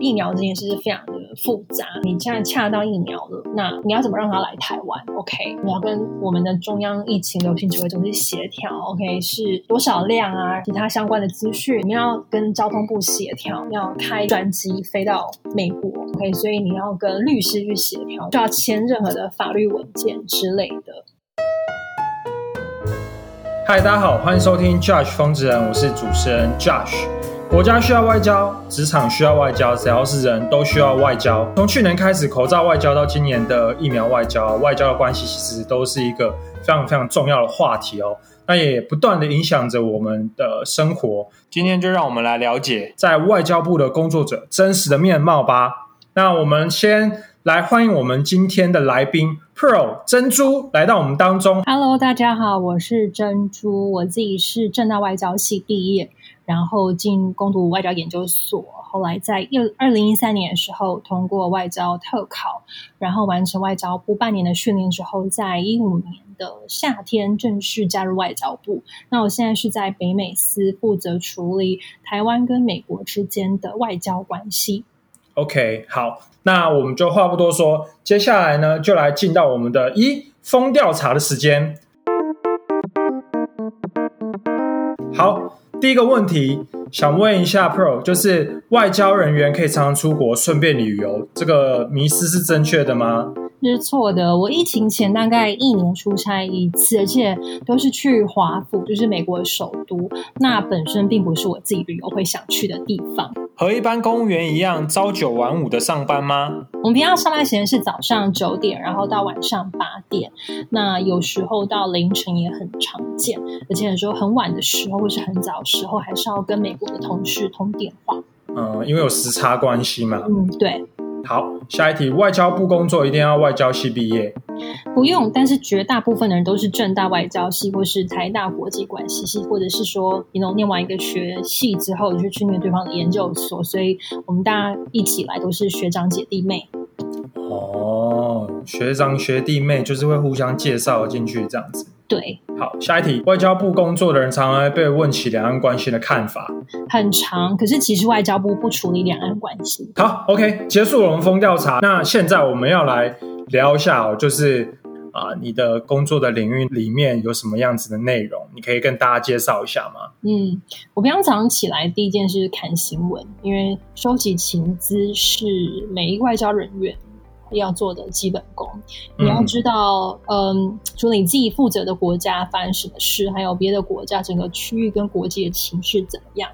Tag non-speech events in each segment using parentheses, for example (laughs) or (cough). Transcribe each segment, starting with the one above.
疫苗这件事是非常的复杂。你现在恰到疫苗了，那你要怎么让他来台湾？OK，你要跟我们的中央疫情流行指挥中心协调。OK，是多少量啊？其他相关的资讯，你要跟交通部协调，要开专机飞到美国。OK，所以你要跟律师去协调，就要签任何的法律文件之类的。嗨，大家好，欢迎收听 Josh 疯子人，我是主持人 Josh。国家需要外交，职场需要外交，只要是人都需要外交。从去年开始，口罩外交到今年的疫苗外交，外交的关系其实都是一个非常非常重要的话题哦。那也不断的影响着我们的生活。今天就让我们来了解在外交部的工作者真实的面貌吧。那我们先。来欢迎我们今天的来宾 Pearl 珍珠来到我们当中。Hello，大家好，我是珍珠，我自己是正大外交系毕业，然后进攻读外交研究所，后来在一二零一三年的时候通过外交特考，然后完成外交部半年的训练之后，在一五年的夏天正式加入外交部。那我现在是在北美司负责处理台湾跟美国之间的外交关系。OK，好，那我们就话不多说，接下来呢，就来进到我们的一封调查的时间。好，第一个问题，想问一下 Pro，就是外交人员可以常常出国顺便旅游，这个迷思是正确的吗？是错的。我疫情前大概一年出差一次，而且都是去华府，就是美国的首都。那本身并不是我自己旅游会想去的地方。和一般公务员一样，朝九晚五的上班吗？我们平常上班时间是早上九点，然后到晚上八点。那有时候到凌晨也很常见，而且有时候很晚的时候或是很早时候，还是要跟美国的同事通电话。嗯，因为有时差关系嘛。嗯，对。好，下一题，外交部工作一定要外交系毕业？不用，但是绝大部分的人都是正大外交系，或是台大国际关系系，或者是说，你能念完一个学系之后，就去念对方的研究所，所以我们大家一起来都是学长姐弟妹。哦，学长学弟妹就是会互相介绍进去这样子。对，好，下一题，外交部工作的人常常被问起两岸关系的看法，很长，可是其实外交部不处理两岸关系。好，OK，结束了龙峰调查，那现在我们要来聊一下哦，就是啊，你的工作的领域里面有什么样子的内容，你可以跟大家介绍一下吗？嗯，我平常早上起来第一件事看新闻，因为收集情资是每一个外交人员。要做的基本功，你要知道，嗯，除了你自己负责的国家发生什么事，还有别的国家整个区域跟国际的情势怎么样？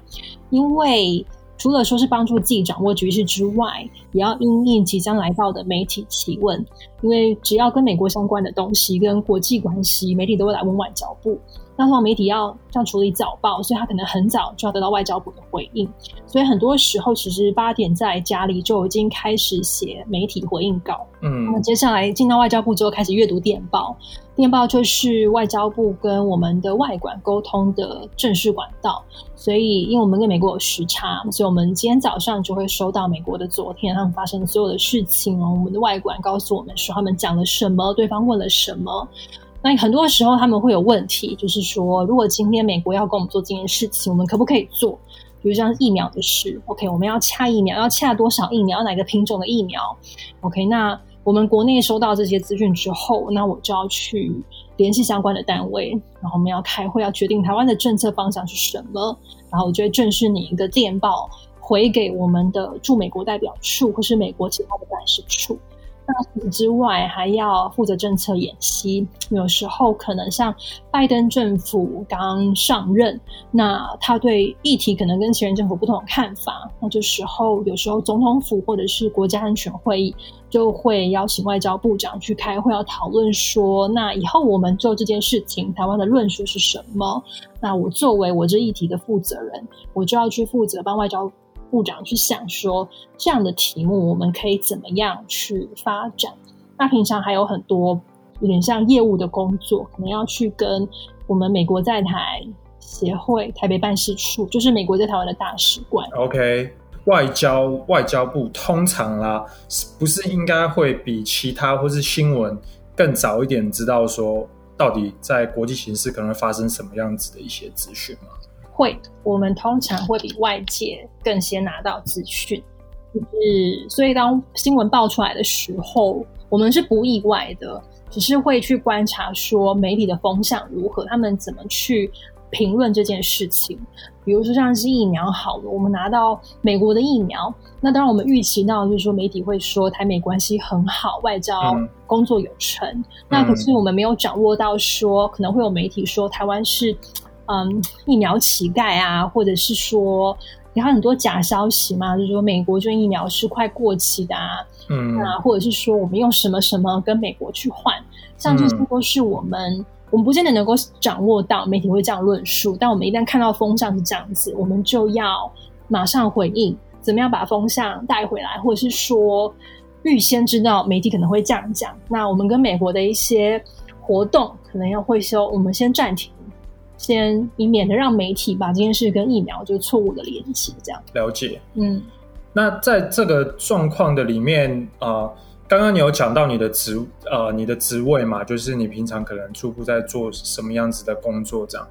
因为除了说是帮助自己掌握局势之外，也要应应即将来到的媒体提问，因为只要跟美国相关的东西跟国际关系，媒体都会来问外交部。那通常媒体要要处理早报，所以他可能很早就要得到外交部的回应。所以很多时候，其实八点在家里就已经开始写媒体回应稿。嗯，那么接下来进到外交部之后，开始阅读电报。电报就是外交部跟我们的外管沟通的正式管道。所以，因为我们跟美国有时差，所以我们今天早上就会收到美国的昨天他们发生所有的事情哦。我们的外管告诉我们说，他们讲了什么，对方问了什么。那很多时候他们会有问题，就是说，如果今天美国要跟我们做这件事情，我们可不可以做？比如像疫苗的事，OK，我们要掐疫苗，要掐多少疫苗，哪个品种的疫苗？OK，那我们国内收到这些资讯之后，那我就要去联系相关的单位，然后我们要开会，要决定台湾的政策方向是什么，然后我就会正式拟一个电报回给我们的驻美国代表处或是美国其他的办事处。除此之外，还要负责政策演习。有时候可能像拜登政府刚上任，那他对议题可能跟前任政府不同的看法。那这时候，有时候总统府或者是国家安全会议就会邀请外交部长去开会，要讨论说，那以后我们做这件事情，台湾的论述是什么？那我作为我这议题的负责人，我就要去负责帮外交。部长去想说这样的题目，我们可以怎么样去发展？那平常还有很多有点像业务的工作，可能要去跟我们美国在台协会台北办事处，就是美国在台湾的大使馆。OK，外交外交部通常啦，不是应该会比其他或是新闻更早一点知道说，到底在国际形势可能会发生什么样子的一些资讯吗？会，我们通常会比外界更先拿到资讯。就是所以当新闻爆出来的时候，我们是不意外的，只是会去观察说媒体的风向如何，他们怎么去评论这件事情。比如说像是疫苗好了，我们拿到美国的疫苗，那当然我们预期到就是说媒体会说台美关系很好，外交工作有成。那可是我们没有掌握到说可能会有媒体说台湾是嗯疫苗乞丐啊，或者是说有很多假消息嘛，就是说美国这疫苗是快过期的啊，嗯啊，或者是说我们用什么什么跟美国去换，像这些都是我们。我们不见得能够掌握到媒体会这样论述，但我们一旦看到风向是这样子，我们就要马上回应，怎么样把风向带回来，或者是说预先知道媒体可能会这样讲，那我们跟美国的一些活动可能要会修，我们先暂停，先以免得让媒体把这件事跟疫苗就错误的联系，这样了解。嗯，那在这个状况的里面啊。刚刚你有讲到你的职呃你的职位嘛，就是你平常可能初步在做什么样子的工作这样。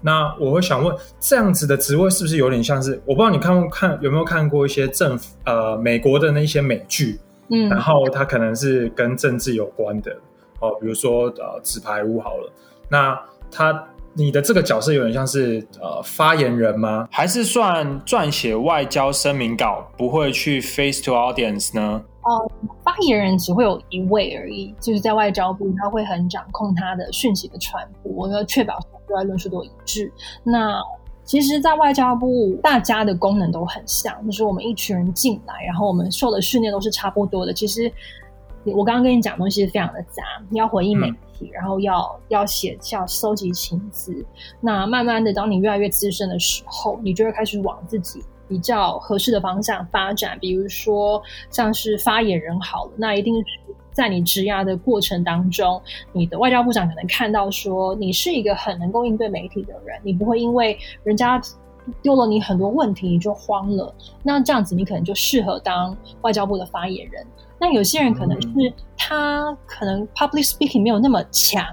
那我会想问，这样子的职位是不是有点像是？我不知道你看不看有没有看过一些政府呃美国的那些美剧，嗯，然后它可能是跟政治有关的哦，比如说呃纸牌屋好了。那他你的这个角色有点像是呃发言人吗？还是算撰写外交声明稿，不会去 face to audience 呢？呃，发言人只会有一位而已，就是在外交部，他会很掌控他的讯息的传播，要确保对外论述都一致。那其实，在外交部，大家的功能都很像，就是我们一群人进来，然后我们受的训练都是差不多的。其实，我刚刚跟你讲东西非常的杂，你要回应媒然后要要写，下收集情资。那慢慢的，当你越来越资深的时候，你就会开始往自己。比较合适的方向发展，比如说像是发言人好了，那一定在你职涯的过程当中，你的外交部长可能看到说你是一个很能够应对媒体的人，你不会因为人家丢了你很多问题你就慌了，那这样子你可能就适合当外交部的发言人。那有些人可能是他可能 public speaking 没有那么强，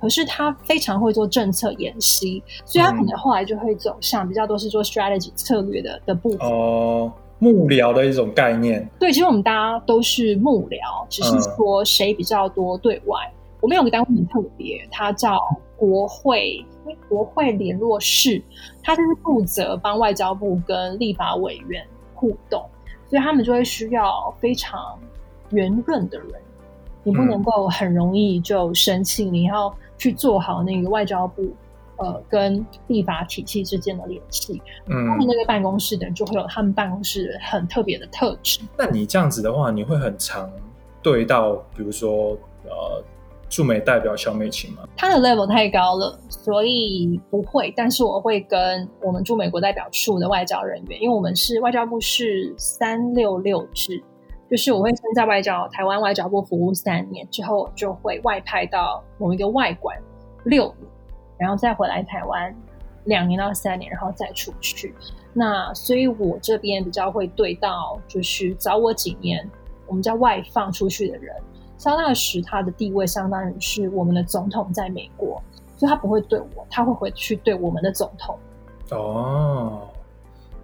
可是他非常会做政策演习，所以他可能后来就会走向比较多是做 strategy 策略的的部分。哦，幕僚的一种概念。对，其实我们大家都是幕僚，只是说谁比较多对外。我们有个单位很特别，它叫国会国会联络室，他就是负责帮外交部跟立法委员互动，所以他们就会需要非常。圆润的人，你不能够很容易就生气，你要去做好那个外交部呃跟立法体系之间的联系。嗯，他们那个办公室的人就会有他们办公室很特别的特质。那你这样子的话，你会很常对到，比如说呃驻美代表小美琴吗？他的 level 太高了，所以不会。但是我会跟我们驻美国代表处的外交人员，因为我们是外交部是三六六制。就是我会先在外交台湾外交部服务三年之后，就会外派到某一个外馆六年，然后再回来台湾两年到三年，然后再出去。那所以我这边比较会对到，就是早我几年，我们叫外放出去的人。肖大使他的地位相当于是我们的总统在美国，所以他不会对我，他会回去对我们的总统。哦，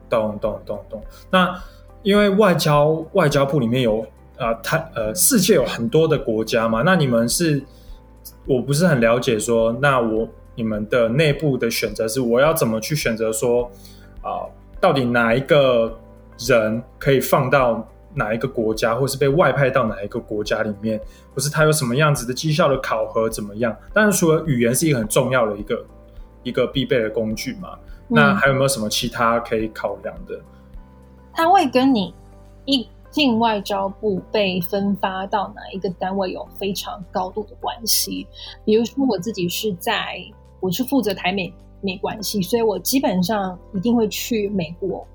懂懂懂懂，那。因为外交外交部里面有啊，他呃，世界有很多的国家嘛，那你们是，我不是很了解说，那我你们的内部的选择是我要怎么去选择说啊，到底哪一个人可以放到哪一个国家，或是被外派到哪一个国家里面，或是他有什么样子的绩效的考核怎么样？当然，除了语言是一个很重要的一个一个必备的工具嘛，那还有没有什么其他可以考量的？他会跟你一进外交部被分发到哪一个单位有非常高度的？关系。比如说，我自己是在我是负责台美美关系，所以我基本上一定会去美国，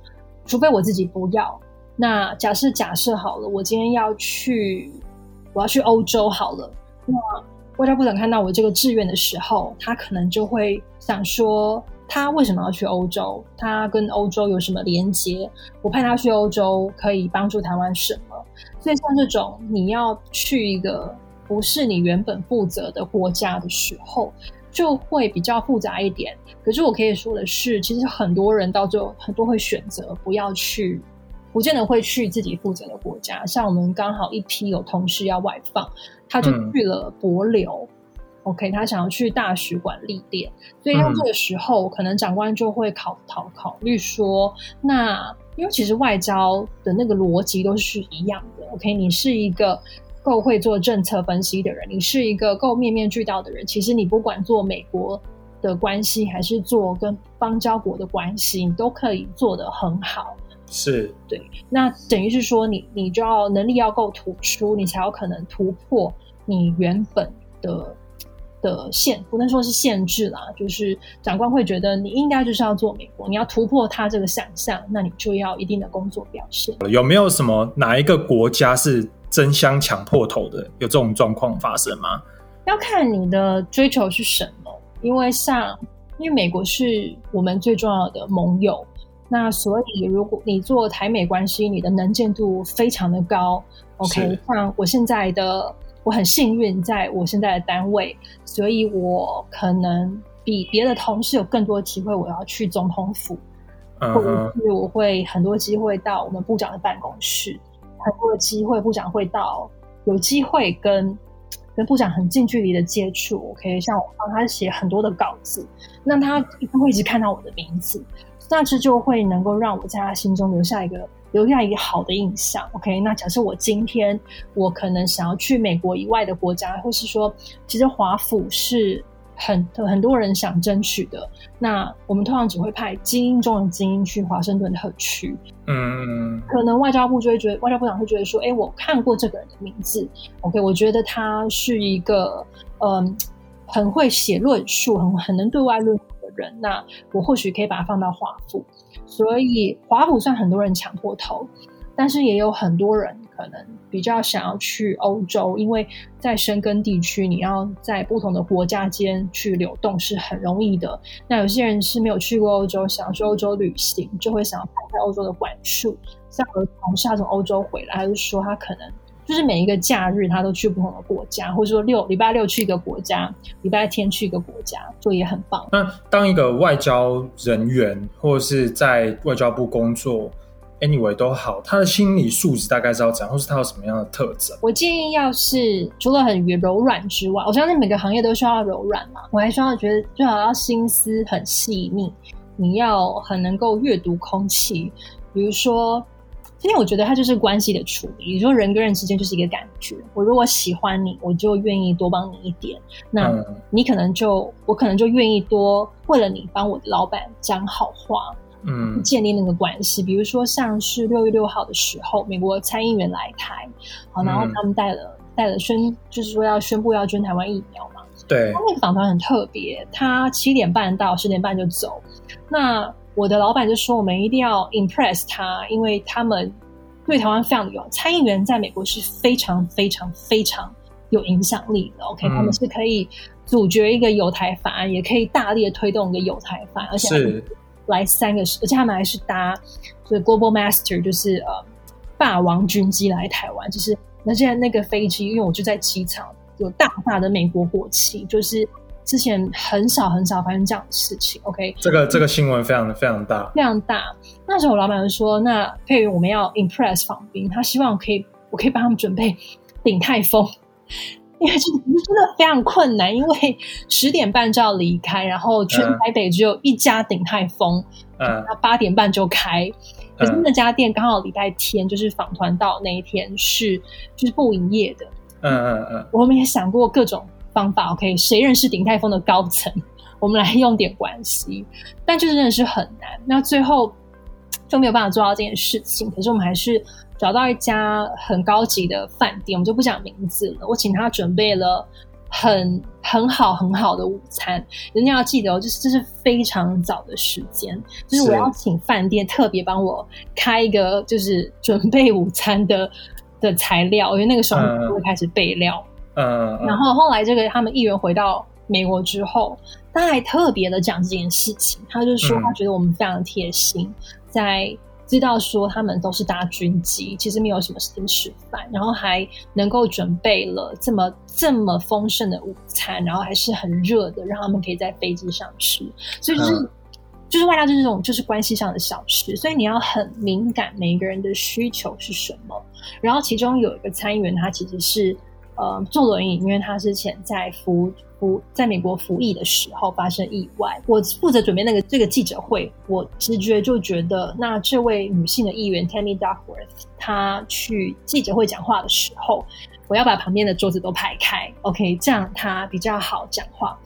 除非我自己不要。那假设假设好了，我今天要去，我要去欧洲好了。那外交部长看到我这个志愿的时候，他可能就会想说。他为什么要去欧洲？他跟欧洲有什么连接？我派他去欧洲可以帮助台湾什么？所以像这种你要去一个不是你原本负责的国家的时候，就会比较复杂一点。可是我可以说的是，其实很多人到最后很多会选择不要去不见得会去自己负责的国家。像我们刚好一批有同事要外放，他就去了博流。OK，他想要去大使馆历练，所以用这个时候，可能长官就会考考考虑说，那因为其实外交的那个逻辑都是一样的。OK，你是一个够会做政策分析的人，你是一个够面面俱到的人，其实你不管做美国的关系，还是做跟邦交国的关系，你都可以做得很好。是对，那等于是说，你你就要能力要够突出，你才有可能突破你原本的。的限不能说是限制啦，就是长官会觉得你应该就是要做美国，你要突破他这个想象，那你就要一定的工作表现。有没有什么哪一个国家是争相抢破头的？有这种状况发生吗？要看你的追求是什么，因为像因为美国是我们最重要的盟友，那所以如果你做台美关系，你的能见度非常的高。OK，像我现在的。我很幸运，在我现在的单位，所以我可能比别的同事有更多机会。我要去总统府，或者是我会很多机会到我们部长的办公室，很多的机会部长会到，有机会跟跟部长很近距离的接触。我可以像我帮他写很多的稿子，那他一定会一直看到我的名字，那这就会能够让我在他心中留下一个。留下一个好的印象，OK。那假设我今天我可能想要去美国以外的国家，或是说，其实华府是很很多人想争取的。那我们通常只会派精英中的精英去华盛顿特区。嗯，可能外交部就会觉得，外交部长会觉得说，哎，我看过这个人的名字，OK，我觉得他是一个嗯，很会写论述，很很能对外论述人。那我或许可以把它放到华府。所以华府算很多人抢破头，但是也有很多人可能比较想要去欧洲，因为在深根地区，你要在不同的国家间去流动是很容易的。那有些人是没有去过欧洲，想要去欧洲旅行，就会想要排在欧洲的管束。像我的同事从欧洲回来，还是说他可能。就是每一个假日，他都去不同的国家，或者说六礼拜六去一个国家，礼拜天去一个国家，就也很棒。那当一个外交人员，或者是在外交部工作，anyway 都好，他的心理素质大概是要怎样，或是他有什么样的特征？我建议，要是除了很柔软之外，我相信每个行业都需要柔软嘛。我还需要觉得最好要心思很细腻，你要很能够阅读空气，比如说。因为我觉得它就是关系的处理，你说人跟人之间就是一个感觉。我如果喜欢你，我就愿意多帮你一点。那你可能就我可能就愿意多为了你帮我的老板讲好话，嗯，建立那个关系。比如说像是六月六号的时候，美国参议员来台，好，然后他们带了带了宣，就是说要宣布要捐台湾疫苗嘛。对，他那个访团很特别，他七点半到十点半就走。那我的老板就说：“我们一定要 impress 他，因为他们对台湾非常有参议员，在美国是非常非常非常有影响力的。OK，他们是可以阻绝一个有台法案，也可以大力的推动一个有台法案，而且来三个，而且他们还是搭所以 Global Master，就是呃霸王军机来台湾。就是那现在那个飞机，因为我就在机场，有大大的美国国旗，就是。”之前很少很少发生这样的事情，OK？这个这个新闻非常的非常大，非常大。那时候我老板就说：“那佩云，我们要 impress 访宾，他希望我可以，我可以帮他们准备顶泰丰，(laughs) 因为这真的非常困难，因为十点半就要离开，然后全台北只有一家鼎泰丰，嗯，那八点半就开，可是那家店刚好礼拜天就是访团到那一天是就是不营业的，嗯嗯嗯，我们也想过各种。”方法 OK，谁认识鼎泰丰的高层？我们来用点关系，但就是真的是很难。那最后就没有办法做到这件事情。可是我们还是找到一家很高级的饭店，我们就不讲名字了。我请他准备了很 (laughs) 很好很好的午餐。人家要记得哦，就是这是非常早的时间，就是我要请饭店特别帮我开一个就是准备午餐的的材料，因为那个时候就会开始备料。嗯，然后后来这个他们议员回到美国之后，他还特别的讲这件事情，他就说他觉得我们非常贴心，在知道说他们都是搭军机，其实没有什么时间吃饭，然后还能够准备了这么这么丰盛的午餐，然后还是很热的，让他们可以在飞机上吃，所以就是。就是外加就是这种就是关系上的小事，所以你要很敏感每一个人的需求是什么。然后其中有一个参议员，他其实是呃坐轮椅，因为他之前在服服在美国服役的时候发生意外。我负责准备那个这个记者会，我直觉就觉得，那这位女性的议员 Tammy Duckworth，她去记者会讲话的时候，我要把旁边的桌子都排开，OK，这样她比较好讲话。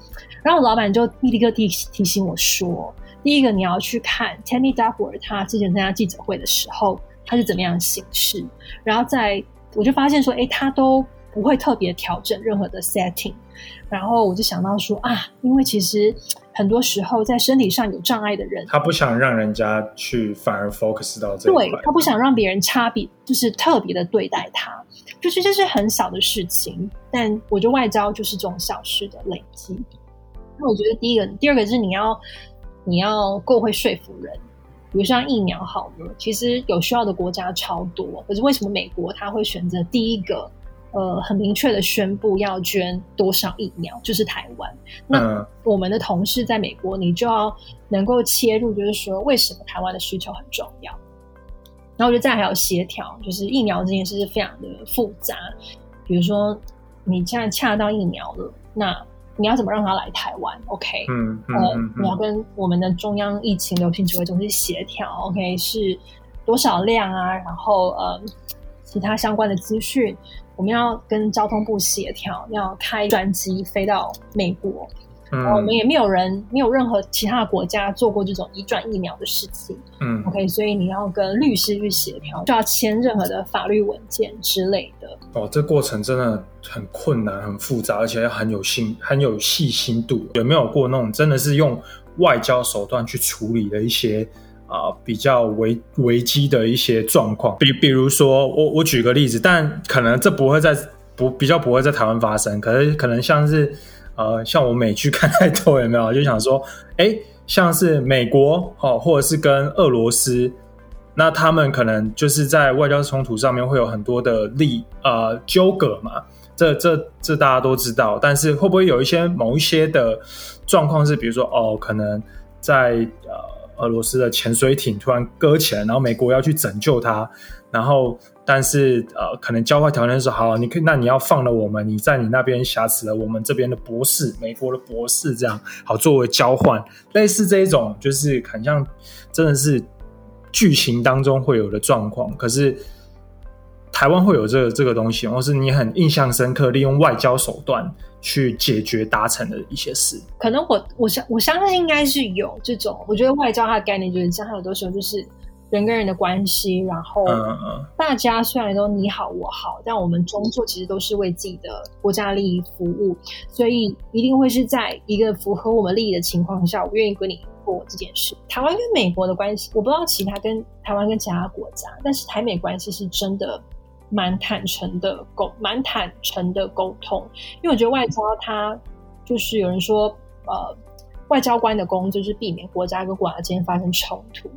然后老板就立刻提提醒我说：“第一个，你要去看 Tammy Duckworth，他之前参加记者会的时候，他是怎么样行事。然后在我就发现说，哎，他都不会特别调整任何的 setting。然后我就想到说啊，因为其实很多时候在身体上有障碍的人，他不想让人家去反而 focus 到这对他不想让别人差别，就是特别的对待他，就是这是很小的事情。但我觉得外交就是这种小事的累积。”那我觉得第一个，第二个是你要你要够会说服人，比如像疫苗好了，其实有需要的国家超多，可是为什么美国他会选择第一个呃很明确的宣布要捐多少疫苗，就是台湾？那我们的同事在美国，你就要能够切入，就是说为什么台湾的需求很重要？然后我觉得再还有协调，就是疫苗这件事是非常的复杂，比如说你现在恰到疫苗了，那你要怎么让他来台湾？OK，嗯，呃，你要跟我们的中央疫情流行指挥中心协调，OK，是多少量啊？然后呃，其他相关的资讯，我们要跟交通部协调，要开专机飞到美国。嗯，我们也没有人，没有任何其他的国家做过这种移转疫苗的事情。嗯，OK，所以你要跟律师去协调，就要签任何的法律文件之类的。哦，这过程真的很困难、很复杂，而且很有心、很有细心度。有没有过那种真的是用外交手段去处理的一些啊比较危危机的一些状况？比比如说，我我举个例子，但可能这不会在不比较不会在台湾发生，可是可能像是。呃，像我美剧看太多有没有？就想说，哎，像是美国哦，或者是跟俄罗斯，那他们可能就是在外交冲突上面会有很多的利呃纠葛嘛。这这这大家都知道，但是会不会有一些某一些的状况是，比如说哦，可能在呃俄罗斯的潜水艇突然搁浅，然后美国要去拯救它，然后。但是呃，可能交换条件是好，你可以，那你要放了我们，你在你那边挟持了我们这边的博士，美国的博士，这样好作为交换，类似这一种，就是很像真的是剧情当中会有的状况。可是台湾会有这个这个东西，或是你很印象深刻，利用外交手段去解决达成的一些事。可能我我相我相信应该是有这种，我觉得外交它的概念就是这样，很多时候就是。人跟人的关系，然后大家虽然都你好我好，但我们终究其实都是为自己的国家利益服务，所以一定会是在一个符合我们利益的情况下，我愿意跟你做这件事。台湾跟美国的关系，我不知道其他跟台湾跟其他国家，但是台美关系是真的蛮坦诚的沟，蛮坦诚的沟通。因为我觉得外交它就是有人说，呃，外交官的工作就是避免国家跟国家之间发生冲突。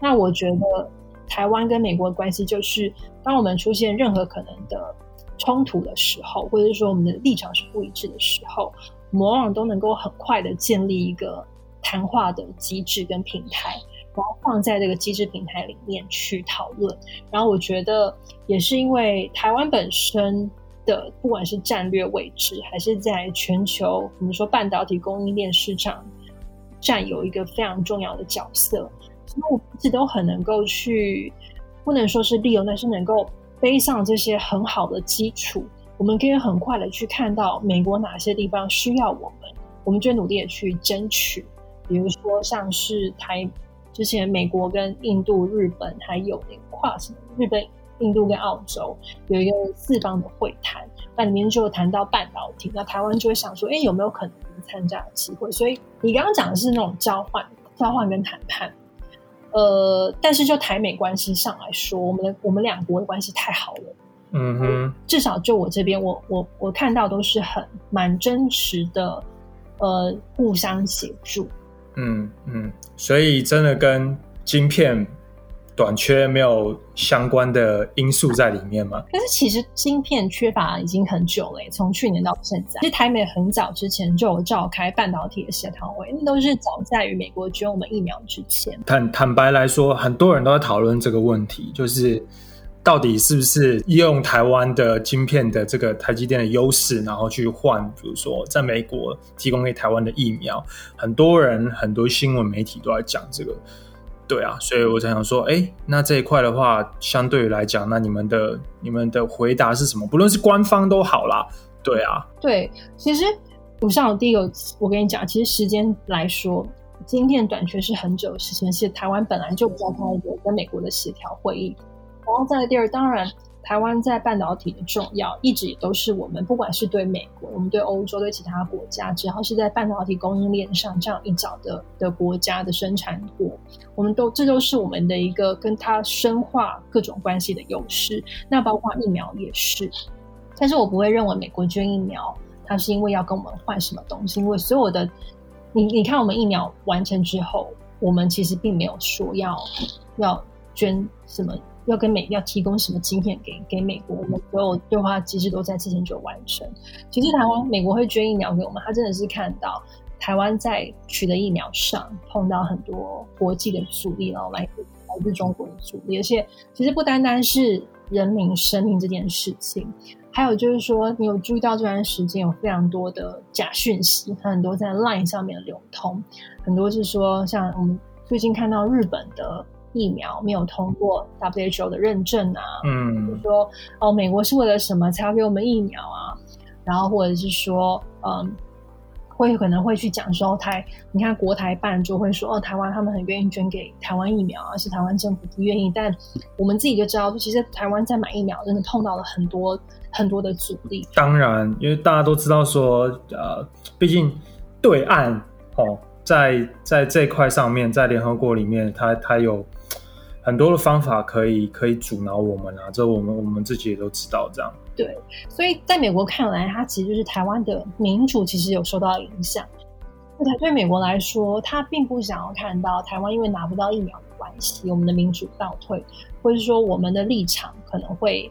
那我觉得台湾跟美国的关系就是，当我们出现任何可能的冲突的时候，或者是说我们的立场是不一致的时候，往往都能够很快的建立一个谈话的机制跟平台，然后放在这个机制平台里面去讨论。然后我觉得也是因为台湾本身的不管是战略位置，还是在全球我们说半导体供应链市场占有一个非常重要的角色。那我一直都很能够去，不能说是利用，但是能够背上这些很好的基础，我们可以很快的去看到美国哪些地方需要我们，我们就努力的去争取。比如说像是台之前美国跟印度、日本还有那个跨日本、印度跟澳洲有一个四方的会谈，那里面就谈到半导体，那台湾就会想说，哎，有没有可能参加的机会？所以你刚刚讲的是那种交换、交换跟谈判。呃，但是就台美关系上来说，我们的我们两国的关系太好了。嗯哼，至少就我这边，我我我看到都是很蛮真实的，呃，互相协助。嗯嗯，所以真的跟晶片短缺没有相关的因素在里面吗？可是其实芯片缺乏已经很久了，从去年到现在，其实台美很早之前就有召开半导体的协调会，那都是早在于美国捐我们疫苗之前。坦坦白来说，很多人都在讨论这个问题，就是到底是不是用台湾的晶片的这个台积电的优势，然后去换，比如说在美国提供给台湾的疫苗，很多人很多新闻媒体都在讲这个。对啊，所以我才想说，哎，那这一块的话，相对于来讲，那你们的你们的回答是什么？不论是官方都好啦。对啊，对，其实我像我第一个，我跟你讲，其实时间来说，晶片短缺是很久的事情，是台湾本来就召开一个跟美国的协调会议，然后在第二，当然。台湾在半导体的重要，一直也都是我们，不管是对美国、我们对欧洲、对其他国家，只要是在半导体供应链上这样一角的的国家的生产国，我们都这都是我们的一个跟它深化各种关系的优势。那包括疫苗也是，但是我不会认为美国捐疫苗，它是因为要跟我们换什么东西，因为所有的你你看，我们疫苗完成之后，我们其实并没有说要要捐什么。要跟美要提供什么晶片给给美国，我们所有对话机制都在之前就完成。其实台湾美国会捐疫苗给我们，他真的是看到台湾在取得疫苗上碰到很多国际的阻力，然后来来自中国的阻力。而且其实不单单是人民生命这件事情，还有就是说，你有注意到这段时间有非常多的假讯息，很多在 Line 上面流通，很多是说像我们最近看到日本的。疫苗没有通过 WHO 的认证啊，嗯，就说哦，美国是为了什么才要给我们疫苗啊？然后或者是说，嗯，会可能会去讲说台，你看国台办就会说哦，台湾他们很愿意捐给台湾疫苗，啊是台湾政府不愿意。但我们自己就知道，其实台湾在买疫苗真的碰到了很多很多的阻力。当然，因为大家都知道说，呃，毕竟对岸哦，在在这块上面，在联合国里面，它它有。很多的方法可以可以阻挠我们啊，这我们我们自己也都知道这样。对，所以在美国看来，它其实就是台湾的民主其实有受到影响。那对美国来说，他并不想要看到台湾因为拿不到疫苗的关系，我们的民主倒退，或者说我们的立场可能会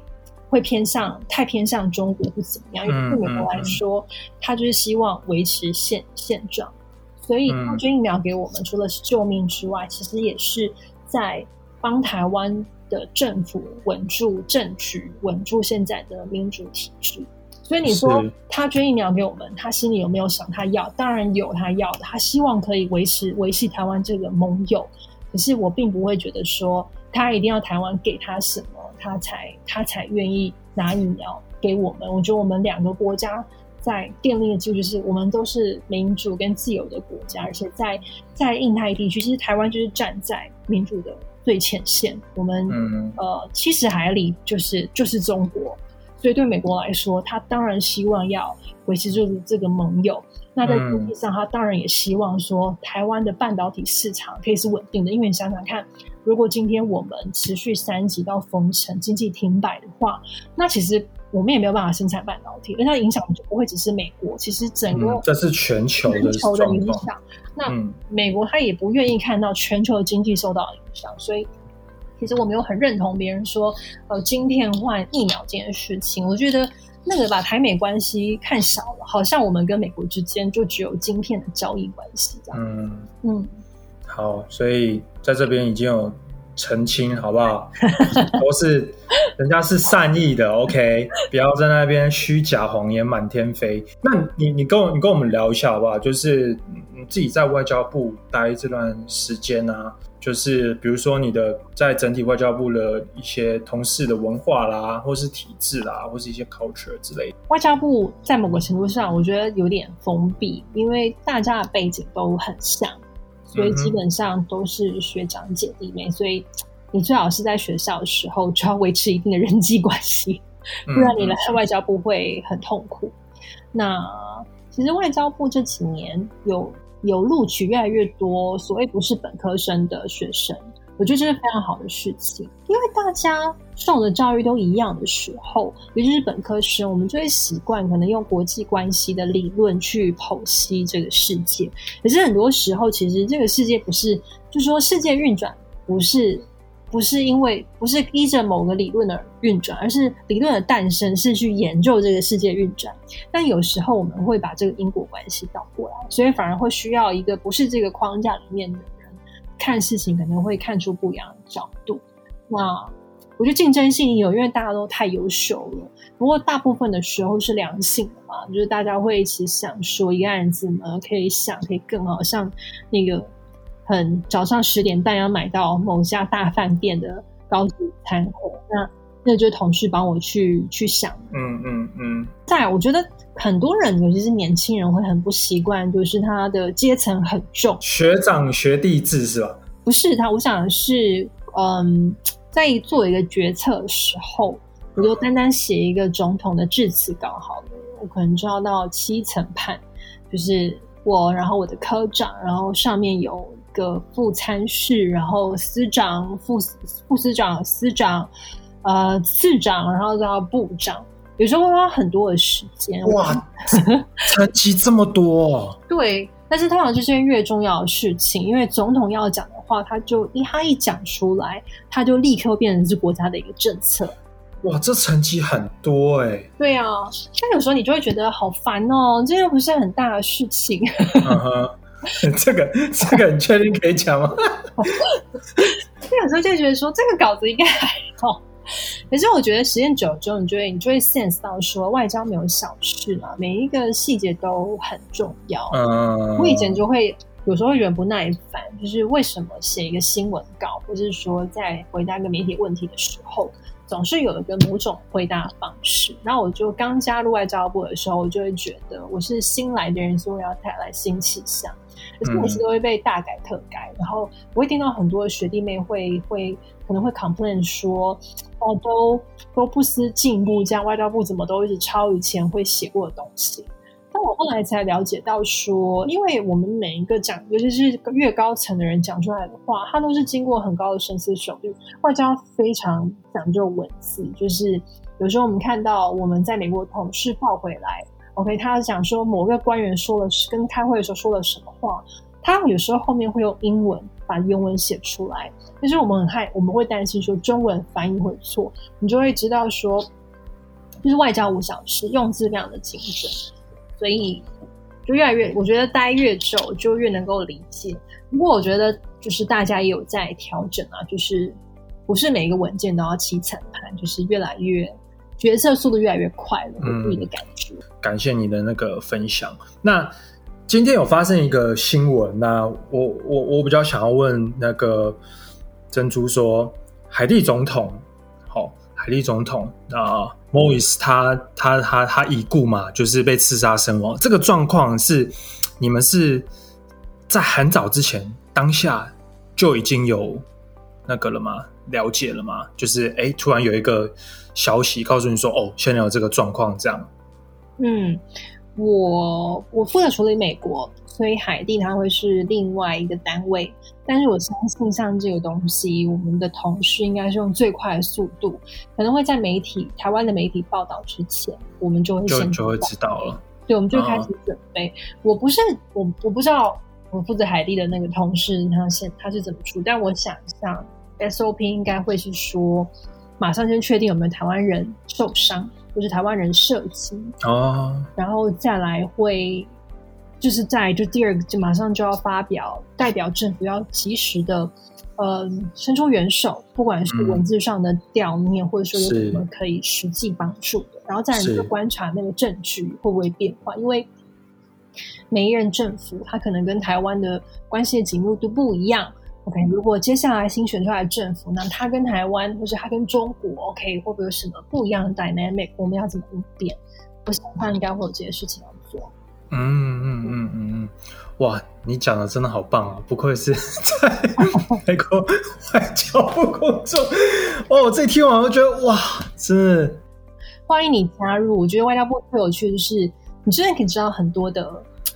会偏向太偏向中国不怎么样。因为对美国来说，他就是希望维持现现状，所以他捐疫苗给我们，除了是救命之外，其实也是在。帮台湾的政府稳住政局，稳住现在的民主体制。所以你说他捐疫苗给我们，他心里有没有想他要？当然有，他要的，他希望可以维持维系台湾这个盟友。可是我并不会觉得说他一定要台湾给他什么，他才他才愿意拿疫苗给我们。我觉得我们两个国家在奠定的基础是我们都是民主跟自由的国家，而且在在印太地区，其实台湾就是站在民主的。最前线，我们呃七十海里就是就是中国，所以对美国来说，他当然希望要维持住这个盟友。那在经济上，他当然也希望说，台湾的半导体市场可以是稳定的。因为你想想看，如果今天我们持续三级到封城、经济停摆的话，那其实我们也没有办法生产半导体，而它影响就不会只是美国，其实整个这是全球的球的影响。那美国他也不愿意看到全球的经济受到影响，所以其实我没有很认同别人说，呃，晶片换疫苗这件事情。我觉得那个把台美关系看小了，好像我们跟美国之间就只有晶片的交易关系这样。嗯嗯，好，所以在这边已经有澄清，好不好？(laughs) 都是人家是善意的，OK，不要在那边虚假谎言满天飞。那你你跟我你跟我们聊一下好不好？就是。你自己在外交部待这段时间啊，就是比如说你的在整体外交部的一些同事的文化啦，或是体制啦，或是一些 culture 之类的。外交部在某个程度上，我觉得有点封闭，因为大家的背景都很像，所以基本上都是学长姐弟妹，所以你最好是在学校的时候就要维持一定的人际关系，不然你来外交部会很痛苦。那其实外交部这几年有。有录取越来越多所谓不是本科生的学生，我觉得这是非常好的事情。因为大家受的教育都一样的时候，尤其是本科生，我们就会习惯可能用国际关系的理论去剖析这个世界。可是很多时候，其实这个世界不是，就说世界运转不是不是因为不是依着某个理论而运转，而是理论的诞生是去研究这个世界运转。但有时候我们会把这个因果关系倒过来，所以反而会需要一个不是这个框架里面的人看事情，可能会看出不一样的角度。那我觉得竞争性有，因为大家都太优秀了。不过大部分的时候是良性的嘛，就是大家会一起想说一个案子呢，可以想可以更好，像那个。很早上十点半要买到某家大饭店的高级餐盒，那那就同事帮我去去想。嗯嗯嗯。再，我觉得很多人，尤其是年轻人，会很不习惯，就是他的阶层很重，学长学弟制是吧？不是他，我想是，嗯，在做一个决策的时候，我就单单写一个总统的致辞稿好了，我可能就要到七层判，就是我，然后我的科长，然后上面有。个副参事，然后司长、副副司长、司长，呃，次长，然后到部长，有时候会花很多的时间。哇，(laughs) 层级这么多！对，但是通常这些越重要的事情，因为总统要讲的话，他就一他一讲出来，他就立刻变成是国家的一个政策。哇，这成绩很多哎。对啊，但有时候你就会觉得好烦哦，这又不是很大的事情。这 (laughs) 个这个，你确定可以讲吗？(laughs) 我有时候就觉得说，这个稿子应该还好。可是我觉得时间久了之后，你就会你就会 sense 到说，外交没有小事嘛，每一个细节都很重要。嗯，我以前就会有时候会觉得不耐烦，就是为什么写一个新闻稿，或者是说在回答一个媒体问题的时候。总是有一个某种回答方式，然后我就刚加入外交部的时候，我就会觉得我是新来的人，所以我要带来新气象，而且每次都会被大改特改，然后我会听到很多学弟妹会会可能会 complain 说，哦，都都不思进步，这样外交部怎么都一直抄以前会写过的东西。但我后来才了解到，说，因为我们每一个讲，尤其是越高层的人讲出来的话，他都是经过很高的深思熟虑。外交非常讲究文字，就是有时候我们看到我们在美国同事报回来，OK，他讲说某个官员说了跟开会的时候说了什么话，他有时候后面会用英文把原文写出来，其实我们很害，我们会担心说中文翻译会错，你就会知道说，就是外交五小时，用字非常的精准。所以就越来越，我觉得待越久就越能够理解。不过我觉得就是大家也有在调整啊，就是不是每一个文件都要起层盘，就是越来越决策速度越来越快了，自己的感觉。感谢你的那个分享。那今天有发生一个新闻，那我我我比较想要问那个珍珠说，海地总统，好，海地总统啊。莫伊斯他他他他已故嘛，就是被刺杀身亡。这个状况是你们是在很早之前当下就已经有那个了吗？了解了吗？就是哎，突然有一个消息告诉你说，哦，现在有这个状况，这样。嗯，我我负责处理美国。所以海地它会是另外一个单位，但是我相信像这个东西，我们的同事应该是用最快的速度，可能会在媒体台湾的媒体报道之前，我们就会先就会知道了。对，我们就开始准备。我不是我我不知道我负责海地的那个同事他现他是怎么出，但我想象 SOP 应该会是说，马上先确定有没有台湾人受伤，或是台湾人涉及哦，然后再来会。就是在就第二个就马上就要发表，代表政府要及时的，呃，伸出援手，不管是文字上的调念，或者说有什么可以实际帮助的，然后再来就观察那个证据会不会变化，因为每一任政府他可能跟台湾的关系的紧密度不一样。OK，如果接下来新选出来的政府，那他跟台湾或者他跟中国，OK，会不会有什么不一样的 dynamic？我们要怎么应变？我想他应该会有这些事情要做。嗯嗯嗯嗯嗯，哇，你讲的真的好棒啊！不愧是 (laughs) 在美国外交部工作哦。我自己听完我觉得哇，真的欢迎你加入。我觉得外交部最有趣的是，你真的可以知道很多的，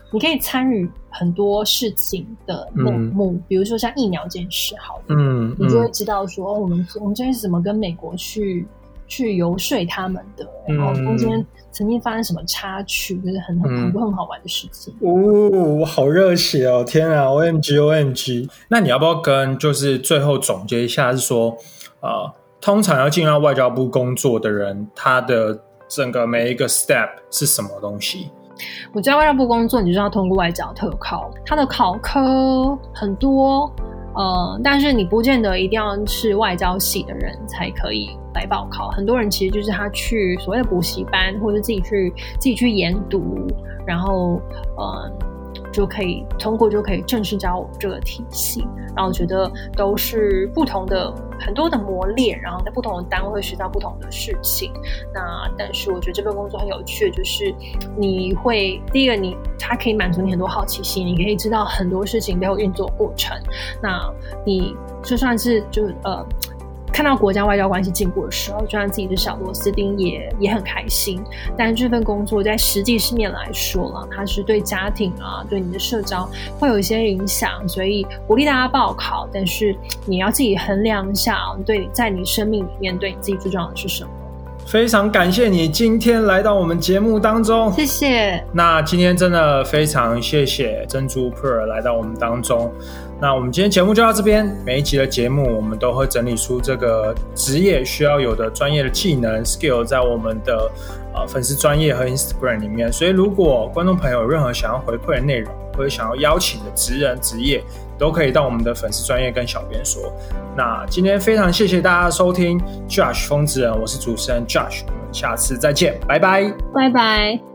你可以参与很多事情的内幕，比如说像疫苗这件事，好，嗯，你就会知道说，我们我们这边是怎么跟美国去。去游说他们的，然后中间曾经发生什么插曲，就是很很很多很好玩的事情。哦，好热血哦！天啊，O M G O M G！那你要不要跟就是最后总结一下，是说呃，通常要进到外交部工作的人，他的整个每一个 step 是什么东西？我在外交部工作，你就是要通过外交特考，它的考科很多。呃，但是你不见得一定要是外交系的人才可以来报考。很多人其实就是他去所谓的补习班，或者自己去自己去研读，然后呃。就可以通过，就可以正式加入这个体系。然后觉得都是不同的很多的磨练，然后在不同的单位学到不同的事情。那但是我觉得这份工作很有趣，就是你会第一个，你它可以满足你很多好奇心，你可以知道很多事情背后运作过程。那你就算是就呃。看到国家外交关系进步的时候，就算自己是小螺丝钉，也也很开心。但是这份工作在实际市面来说呢，它是对家庭啊，对你的社交会有一些影响，所以鼓励大家报考。但是你要自己衡量一下，对，在你生命里面，对你自己最重要的是什么？非常感谢你今天来到我们节目当中，谢谢。那今天真的非常谢谢珍珠 Per 来到我们当中。那我们今天节目就到这边。每一集的节目，我们都会整理出这个职业需要有的专业的技能 skill，在我们的呃粉丝专业和 Instagram 里面。所以，如果观众朋友有任何想要回馈的内容，或者想要邀请的职人职业，都可以到我们的粉丝专业跟小编说。那今天非常谢谢大家收听 Josh 风之人，我是主持人 Josh，我们下次再见，拜拜，拜拜。